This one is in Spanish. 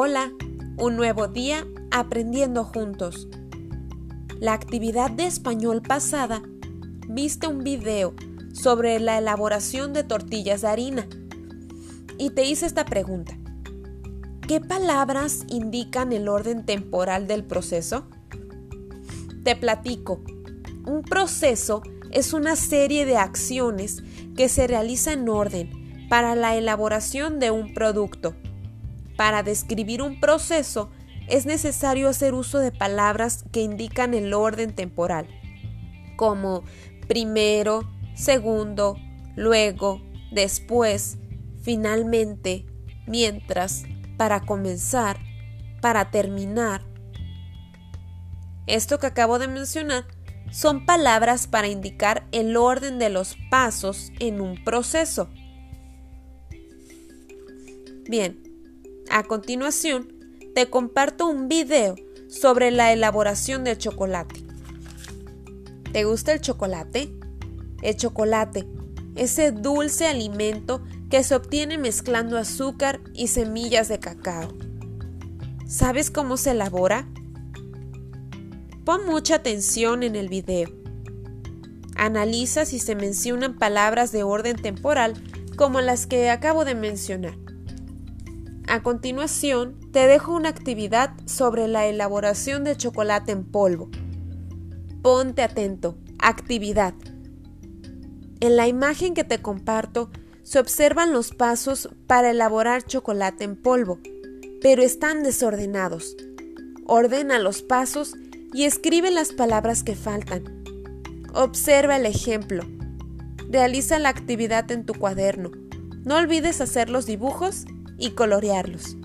Hola, un nuevo día aprendiendo juntos. La actividad de español pasada viste un video sobre la elaboración de tortillas de harina y te hice esta pregunta. ¿Qué palabras indican el orden temporal del proceso? Te platico. Un proceso es una serie de acciones que se realiza en orden para la elaboración de un producto. Para describir un proceso es necesario hacer uso de palabras que indican el orden temporal, como primero, segundo, luego, después, finalmente, mientras, para comenzar, para terminar. Esto que acabo de mencionar son palabras para indicar el orden de los pasos en un proceso. Bien, a continuación te comparto un video sobre la elaboración del chocolate. ¿Te gusta el chocolate? El chocolate, ese dulce alimento que se obtiene mezclando azúcar y semillas de cacao. ¿Sabes cómo se elabora? Pon mucha atención en el video. Analiza si se mencionan palabras de orden temporal como las que acabo de mencionar. A continuación, te dejo una actividad sobre la elaboración de chocolate en polvo. Ponte atento. Actividad. En la imagen que te comparto se observan los pasos para elaborar chocolate en polvo, pero están desordenados. Ordena los pasos y escribe las palabras que faltan. Observa el ejemplo. Realiza la actividad en tu cuaderno. No olvides hacer los dibujos y colorearlos.